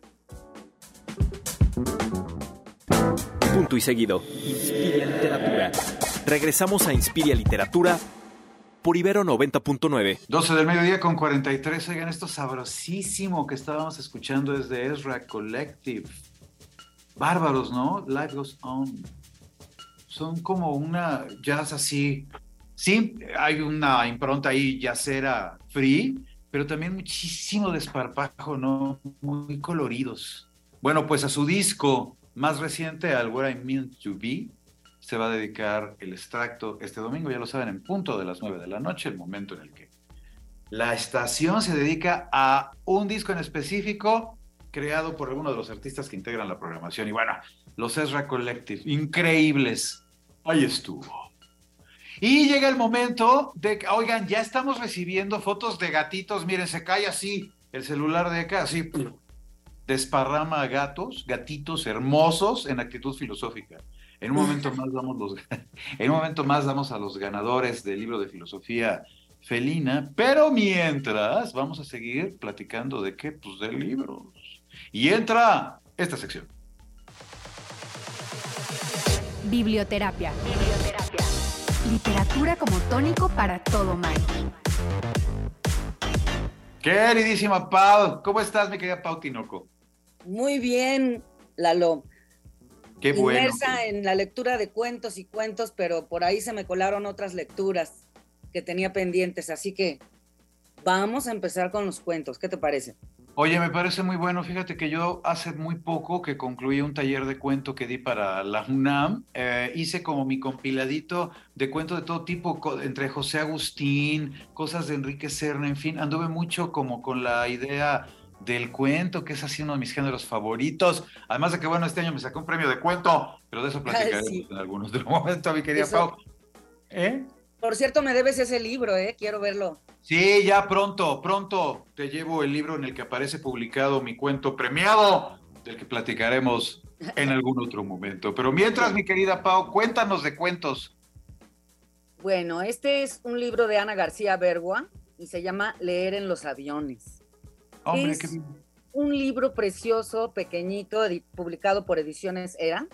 Punto y seguido. Inspiria Literatura. Regresamos a Inspiria Literatura por Ibero 90.9. 12 del mediodía con 43. Oigan, esto sabrosísimo que estábamos escuchando es de Ezra Collective. Bárbaros, ¿no? Life Goes On. Son como una jazz así. Sí, hay una impronta ahí yacera free, pero también muchísimo desparpajo, ¿no? Muy coloridos. Bueno, pues a su disco más reciente, al Where I Meant to Be, se va a dedicar el extracto este domingo, ya lo saben, en punto de las 9 de la noche, el momento en el que la estación se dedica a un disco en específico creado por alguno de los artistas que integran la programación. Y bueno, los Ezra Collective, increíbles. Ahí estuvo. Y llega el momento de que, oigan, ya estamos recibiendo fotos de gatitos. Miren, se cae así el celular de acá, así desparrama gatos, gatitos hermosos en actitud filosófica. En un momento más damos los, en un momento más damos a los ganadores del libro de filosofía felina, pero mientras vamos a seguir platicando de qué, pues de libros. Y entra esta sección. Biblioterapia. Biblioterapia. Literatura como tónico para todo mal. Queridísima Pau, ¿cómo estás, mi querida Pau Tinoco? Muy bien, Lalo. Qué bueno. Inmersa en la lectura de cuentos y cuentos, pero por ahí se me colaron otras lecturas que tenía pendientes, así que vamos a empezar con los cuentos. ¿Qué te parece? Oye, me parece muy bueno. Fíjate que yo hace muy poco que concluí un taller de cuento que di para la UNAM, eh, hice como mi compiladito de cuentos de todo tipo, entre José Agustín, cosas de Enrique Serna, en fin, anduve mucho como con la idea del cuento, que es así uno de mis géneros favoritos. Además de que, bueno, este año me sacó un premio de cuento, pero de eso platicaremos en algunos de los momentos, mi querida Pau. ¿Eh? Por cierto, me debes ese libro, ¿eh? Quiero verlo. Sí, ya pronto, pronto te llevo el libro en el que aparece publicado mi cuento premiado, del que platicaremos en algún otro momento. Pero mientras, mi querida Pau, cuéntanos de cuentos. Bueno, este es un libro de Ana García Bergua y se llama Leer en los aviones es un libro precioso, pequeñito, publicado por Ediciones Era,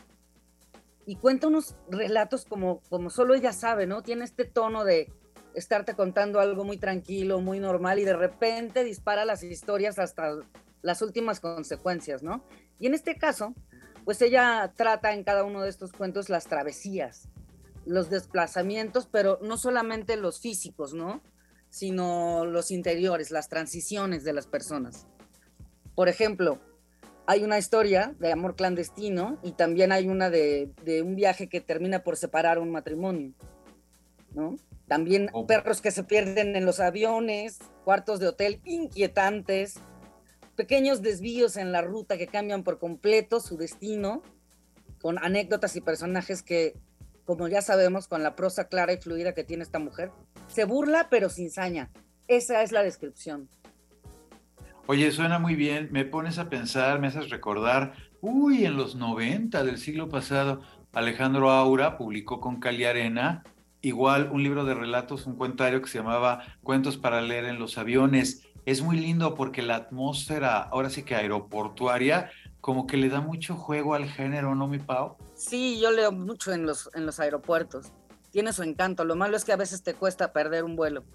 y cuenta unos relatos como, como solo ella sabe, ¿no? Tiene este tono de estarte contando algo muy tranquilo, muy normal y de repente dispara las historias hasta las últimas consecuencias, ¿no? Y en este caso, pues ella trata en cada uno de estos cuentos las travesías, los desplazamientos, pero no solamente los físicos, ¿no? Sino los interiores, las transiciones de las personas. Por ejemplo, hay una historia de amor clandestino y también hay una de, un viaje que termina por separar un matrimonio, ¿no? También oh. perros que se pierden en los aviones, cuartos de hotel inquietantes, pequeños desvíos en la ruta que cambian por completo su destino, con anécdotas y personajes que, como ya sabemos, con la prosa clara y fluida que tiene esta mujer, se burla pero sin saña. Esa es la descripción. Oye, suena muy bien, me pones a pensar, me haces recordar, uy, en los 90 del siglo pasado, Alejandro Aura publicó con Cali Arena igual un libro de relatos, un cuentario que se llamaba Cuentos para leer en los aviones. Es muy lindo porque la atmósfera, ahora sí que aeroportuaria, como que le da mucho juego al género, ¿no, mi Pau? Sí, yo leo mucho en los, en los aeropuertos. Tiene su encanto. Lo malo es que a veces te cuesta perder un vuelo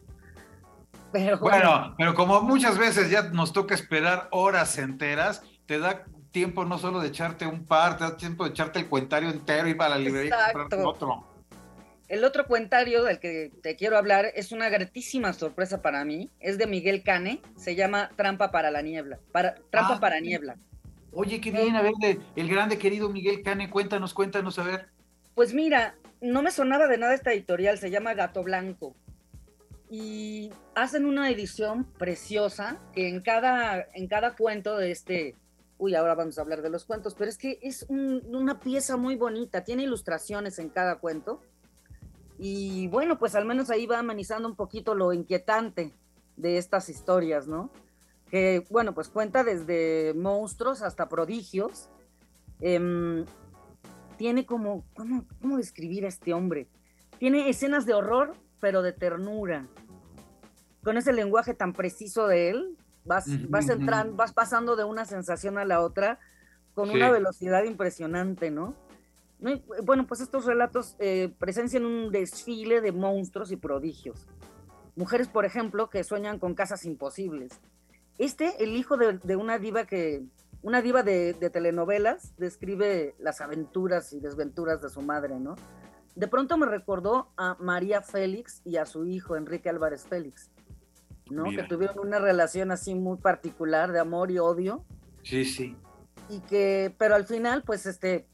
bueno, pero como muchas veces ya nos toca esperar horas enteras, te da tiempo no solo de echarte un par, te da tiempo de echarte el cuentario entero y para la librería y otro. El otro cuentario del que te quiero hablar es una gratísima sorpresa para mí. Es de Miguel Cane, se llama Trampa para la niebla. Para, Trampa ah, para niebla. Oye, qué bien, a ver, el grande querido Miguel Cane, cuéntanos, cuéntanos, a ver. Pues mira, no me sonaba de nada esta editorial, se llama Gato Blanco y hacen una edición preciosa que en cada, en cada cuento de este, uy, ahora vamos a hablar de los cuentos, pero es que es una pieza muy bonita, tiene ilustraciones en cada cuento y bueno, pues al menos ahí va amenizando un poquito lo inquietante de estas historias, ¿no? Que bueno, pues cuenta desde monstruos hasta prodigios. Em, tiene como, ¿cómo, ¿cómo describir a este hombre? Tiene escenas de horror, pero de ternura. Con ese lenguaje tan preciso de él, vas, vas, entrando, vas pasando de una sensación a la otra con una velocidad impresionante, ¿no? bueno, pues estos relatos eh, presencian un desfile de monstruos y prodigios. Mujeres, por ejemplo, que sueñan con casas imposibles. Este, el hijo de, una diva que, una diva de, de, telenovelas, describe las aventuras y desventuras de su madre, ¿no? de pronto me recordó a María Félix y a su hijo Enrique Álvarez Félix, ¿no? Que tuvieron una relación así muy particular de amor y odio. Sí, sí. Y que, pero al final, pues este,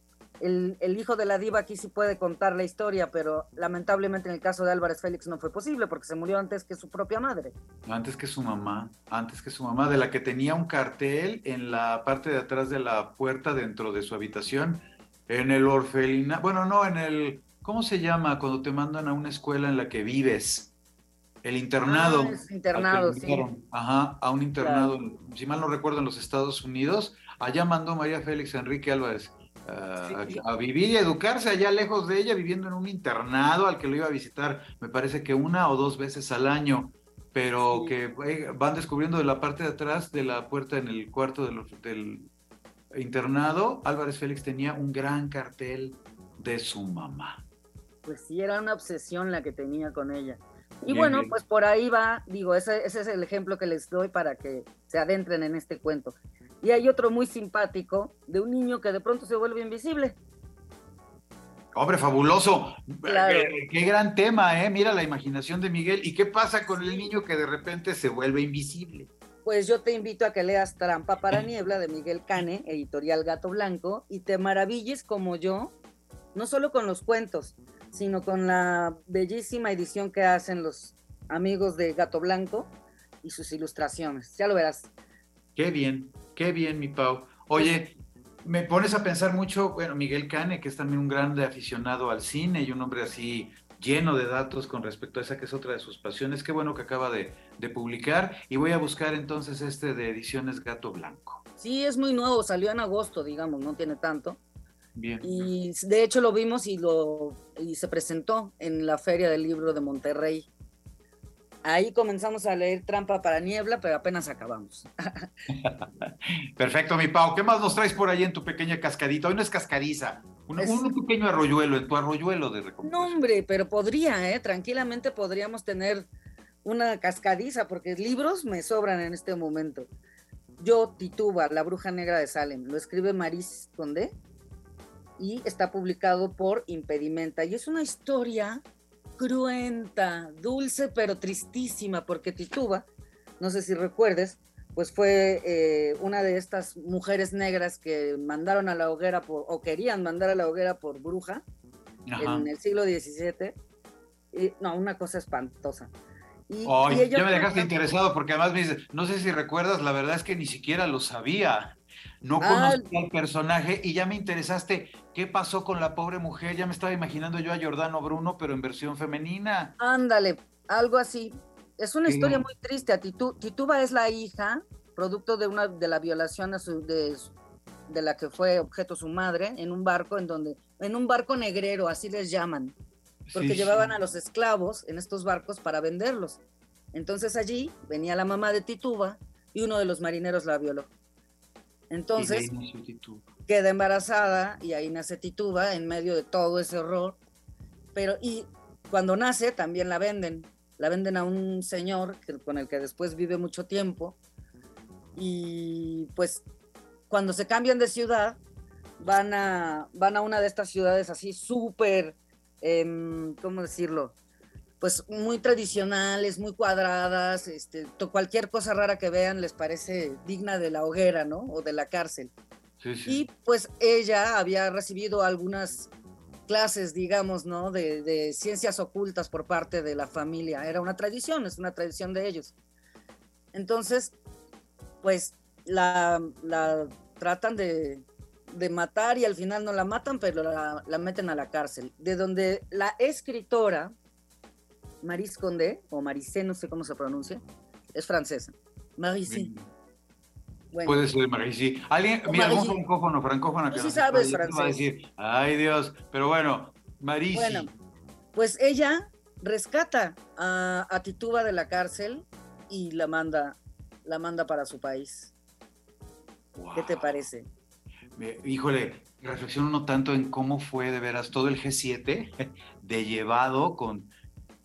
el, hijo de la diva aquí sí puede contar la historia, pero lamentablemente en el caso de Álvarez Félix no fue posible porque se murió antes que su propia madre. Antes que su mamá, antes que su mamá, de la que tenía un cartel en la parte de atrás de la puerta dentro de su habitación, en el orfelina, bueno, no, en el ¿Cómo se llama cuando te mandan a una escuela en la que vives? El internado. Ah, internado, sí. Ajá, a un internado, si mal no recuerdo, en los Estados Unidos. Allá mandó María Félix Enrique Álvarez a, a, vivir y educarse allá lejos de ella, viviendo en un internado al que lo iba a visitar, me parece que una o dos veces al año, pero que eh, van descubriendo de la parte de atrás de la puerta en el cuarto del internado, Álvarez Félix tenía un gran cartel de su mamá. Pues sí, era una obsesión la que tenía con ella. Y bueno, pues por ahí va, digo, ese, ese, es el ejemplo que les doy para que se adentren en este cuento. Y hay otro muy simpático de un niño que de pronto se vuelve invisible. Hombre, fabuloso. Qué, gran tema, ¿eh? Mira la imaginación de Miguel. ¿Y qué pasa con el niño que de repente se vuelve invisible? Pues yo te invito a que leas Trampa para Niebla de Miguel Cane, editorial Gato Blanco, y te maravilles como yo, no solo con los cuentos, sino con la bellísima edición que hacen los amigos de Gato Blanco y sus ilustraciones. Ya lo verás. Qué bien, qué bien, mi Pau. Oye, me pones a pensar mucho, bueno, Miguel Cane, que es también un grande aficionado al cine y un hombre así lleno de datos con respecto a esa que es otra de sus pasiones. Qué bueno que acaba de, de, publicar. Y voy a buscar entonces este de ediciones Gato Blanco. Sí, es muy nuevo, salió en agosto, digamos, no tiene tanto. Y de hecho lo vimos y, lo, y se presentó en la Feria del Libro de Monterrey. Ahí comenzamos a leer Trampa para Niebla, pero apenas acabamos. Perfecto, mi Pau. ¿Qué más nos traes por ahí en tu pequeña cascadita? Hoy no es cascariza, Un, pequeño arroyuelo, en tu arroyuelo de recompensa. No, hombre, pero podría, ¿eh? Tranquilamente podríamos tener una cascadiza, porque libros me sobran en este momento. Yo, Tituba, La Bruja Negra de Salem, lo escribe Maris Condé y está publicado por Impedimenta. Y es una historia cruenta, dulce, pero tristísima, porque Tituba, no sé si recuerdes, pues fue eh, una de estas mujeres negras que mandaron a la hoguera por, o querían mandar a la hoguera por bruja en el siglo XVII. Y, no, una cosa espantosa. Y, ya me dejaste interesado porque además me dices, no sé si recuerdas, la verdad es que ni siquiera lo sabía. No ah, conocía al personaje y ya me interesaste qué pasó con la pobre mujer. Ya me estaba imaginando yo a Giordano Bruno, pero en versión femenina. Ándale, algo así. Es una historia muy triste. Tituba es la hija, producto de una de la violación de, de la que fue objeto su madre, en un barco en donde, en un barco negrero, así les llaman, porque llevaban a los esclavos en estos barcos para venderlos. Entonces allí venía la mamá de Tituba y uno de los marineros la violó. Entonces queda embarazada y ahí nace Tituba en medio de todo ese horror. Pero y cuando nace también la venden la venden a un señor con el que después vive mucho tiempo y pues cuando se cambian de ciudad van a, van a una de estas ciudades así súper, em, ¿cómo decirlo? Pues muy tradicionales, muy cuadradas, este, cualquier cosa rara que vean les parece digna de la hoguera, ¿no? O de la cárcel. Y pues ella había recibido algunas clases, digamos, ¿no? De, ciencias ocultas por parte de la familia. Era una tradición, es una tradición de ellos. Entonces, pues la, tratan de, matar y al final no la matan, pero la, meten a la cárcel. De donde la escritora, Maris Condé, o Marisé, no sé cómo se pronuncia, es francesa. Marisé. Puede ser sí. Alguien, mira, algún francófono, francófono que sí sabes francés. Va a decir, ay Dios, pero bueno, Marisi. Bueno, pues ella rescata a, a, Tituba de la cárcel y la manda, la manda para su país. ¿Qué te parece? híjole, reflexiono no tanto en cómo fue de veras todo el G7 de llevado con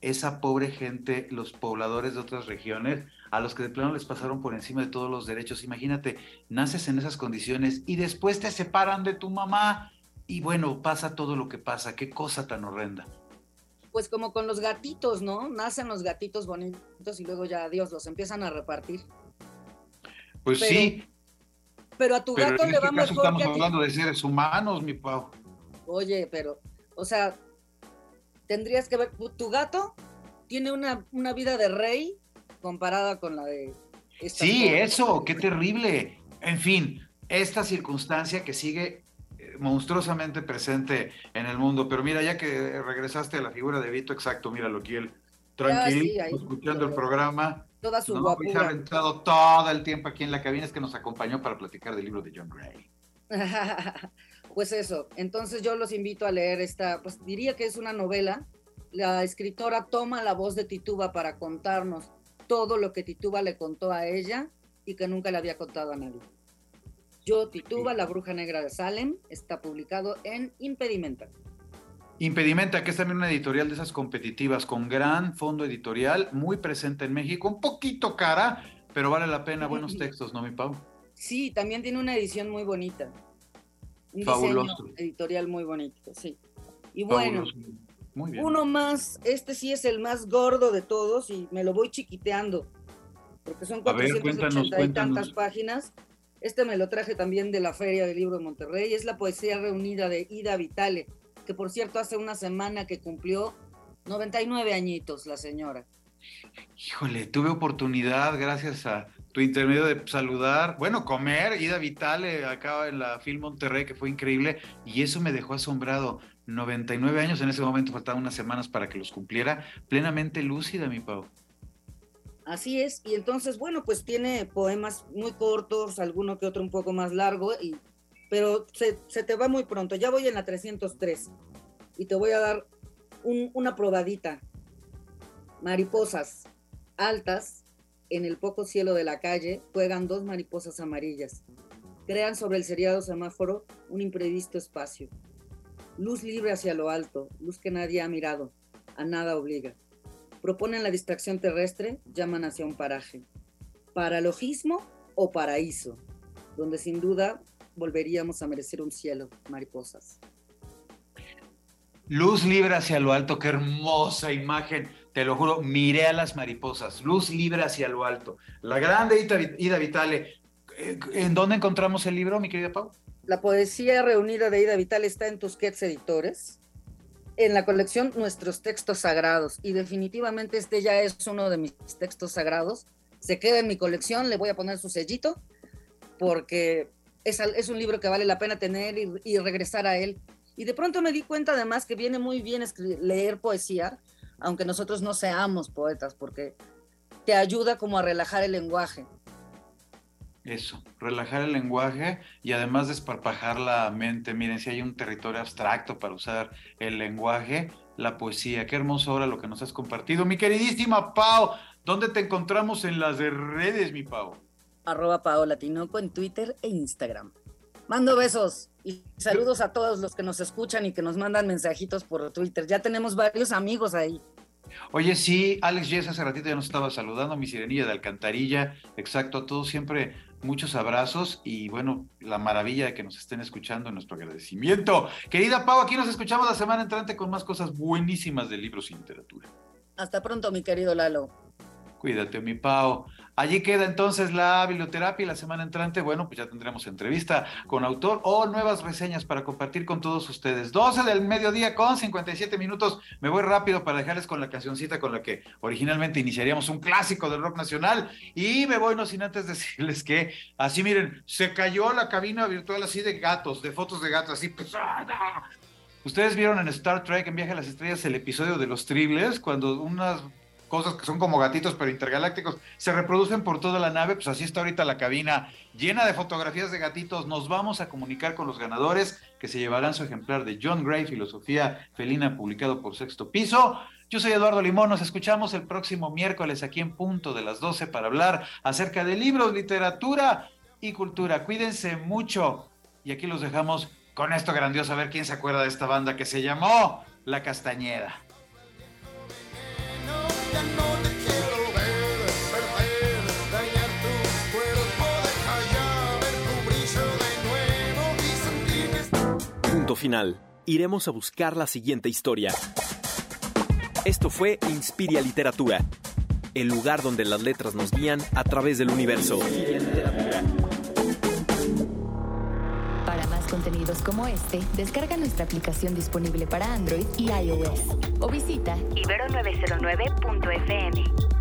esa pobre gente, los pobladores de otras regiones, a los que de plano les pasaron por encima de todos los derechos. Imagínate, naces en esas condiciones y después te separan de tu mamá y bueno, pasa todo lo que pasa. Qué cosa tan horrenda. Pues como con los gatitos, ¿no? Nacen los gatitos bonitos y luego ya, adiós, los empiezan a repartir. Pues sí. Pero a tu gato le este va mejor. Estamos hablando de seres humanos, mi Pau. Oye, pero, o sea, tendrías que ver, tu gato tiene una, una vida de rey comparada con la de... sí, eso, qué terrible. En fin, esta circunstancia que sigue eh, monstruosamente presente en el mundo. Pero mira, ya que regresaste a la figura de Vito, exacto, míralo aquí, él tranquilo, escuchando el programa. Toda su ha aventado todo el tiempo aquí en la cabina, es que nos acompañó para platicar del libro de John Gray. pues eso, entonces yo los invito a leer esta, pues diría que es una novela. La escritora toma la voz de Tituba para contarnos todo lo que Tituba le contó a ella y que nunca le había contado a nadie. Yo, Tituba, la bruja negra de Salem, está publicado en Impedimenta. Impedimenta, que es también una editorial de esas competitivas, con gran fondo editorial, muy presente en México, un poquito cara, pero vale la pena, buenos textos, ¿no, mi Pau? Sí, también tiene una edición muy bonita. Un Fabuloso. editorial muy bonito, sí. Y bueno, uno más, este sí es el más gordo de todos y me lo voy chiquiteando, porque son 480 y tantas páginas. Este me lo traje también de la Feria del Libro de Monterrey, es la poesía reunida de Ida Vitale, que por cierto hace una semana que cumplió 99 añitos la señora. Híjole, tuve oportunidad, gracias a tu intermedio, de saludar, bueno, comer, Ida Vitale acá en la Film Monterrey, que fue increíble, y eso me dejó asombrado. 99 años, en ese momento faltaban unas semanas para que los cumpliera, plenamente lúcida, mi Pau. Así es, y entonces, bueno, pues tiene poemas muy cortos, alguno que otro un poco más largo, y, pero se, te va muy pronto. Ya voy en la 303 y te voy a dar una probadita. Mariposas altas en el poco cielo de la calle juegan dos mariposas amarillas. Crean sobre el seriado semáforo un imprevisto espacio Luz libre hacia lo alto, luz que nadie ha mirado, a nada obliga. Proponen la distracción terrestre, llaman hacia un paraje. Paralogismo o paraíso, donde sin duda volveríamos a merecer un cielo, mariposas. Luz libre hacia lo alto, qué hermosa imagen, te lo juro, miré a las mariposas, luz libre hacia lo alto. La grande Ida, Vitale. Eh, ¿En dónde encontramos el libro, mi querida Pau? La poesía reunida de Ida Vitale está en Tusquets Editores, en la colección Nuestros Textos Sagrados, y definitivamente este ya es uno de mis textos sagrados. Se queda en mi colección, le voy a poner su sellito, porque es, es un libro que vale la pena tener y regresar a él y de pronto me di cuenta además que viene muy bien leer poesía, aunque nosotros no seamos poetas, porque te ayuda como a relajar el lenguaje. Eso, relajar el lenguaje y además desparpajar la mente. Miren, si hay un territorio abstracto para usar el lenguaje, la poesía. Qué hermoso ahora lo que nos has compartido. Mi queridísima Pau, ¿dónde te encontramos en las redes, mi Pau? Arroba en Twitter e Instagram. Mando besos y saludos a todos los que nos escuchan y que nos mandan mensajitos por Twitter. Ya tenemos varios amigos ahí. Oye, sí, Alex Jess hace ratito ya nos estaba saludando, mi sirenilla de alcantarilla. Exacto, a todos siempre muchos abrazos y bueno, la maravilla de que nos estén escuchando, nuestro agradecimiento. Querida Pau, aquí nos escuchamos la semana entrante con más cosas buenísimas de libros y literatura. Hasta pronto, mi querido Lalo. Cuídate, mi Pau. Allí queda entonces la biblioterapia y la semana entrante, bueno, pues ya tendremos entrevista con autor o nuevas reseñas para compartir con todos ustedes. 12 del mediodía con 57 minutos. Me voy rápido para dejarles con la cancioncita con la que originalmente iniciaríamos un clásico del rock nacional y me voy no sin antes decirles que así miren, se cayó la cabina virtual así de gatos, de fotos de gatos, así pues, Ustedes vieron en Star Trek, en Viaje a las Estrellas, el episodio de los tribles, cuando unas cosas que son como gatitos pero intergalácticos, se reproducen por toda la nave, pues así está ahorita la cabina llena de fotografías de gatitos. Nos vamos a comunicar con los ganadores que se llevarán su ejemplar de John Gray, Filosofía Felina, publicado por Sexto Piso. Yo soy Eduardo Limón, nos escuchamos el próximo miércoles aquí en punto de las 12 para hablar acerca de libros, literatura y cultura. Cuídense mucho y aquí los dejamos con esto grandioso, a ver quién se acuerda de esta banda que se llamó La Castañeda. Final. Iremos a buscar la siguiente historia. Esto fue Inspiria Literatura, el lugar donde las letras nos guían a través del universo. Para más contenidos como este, descarga nuestra aplicación disponible para Android y iOS o visita ibero909.fm.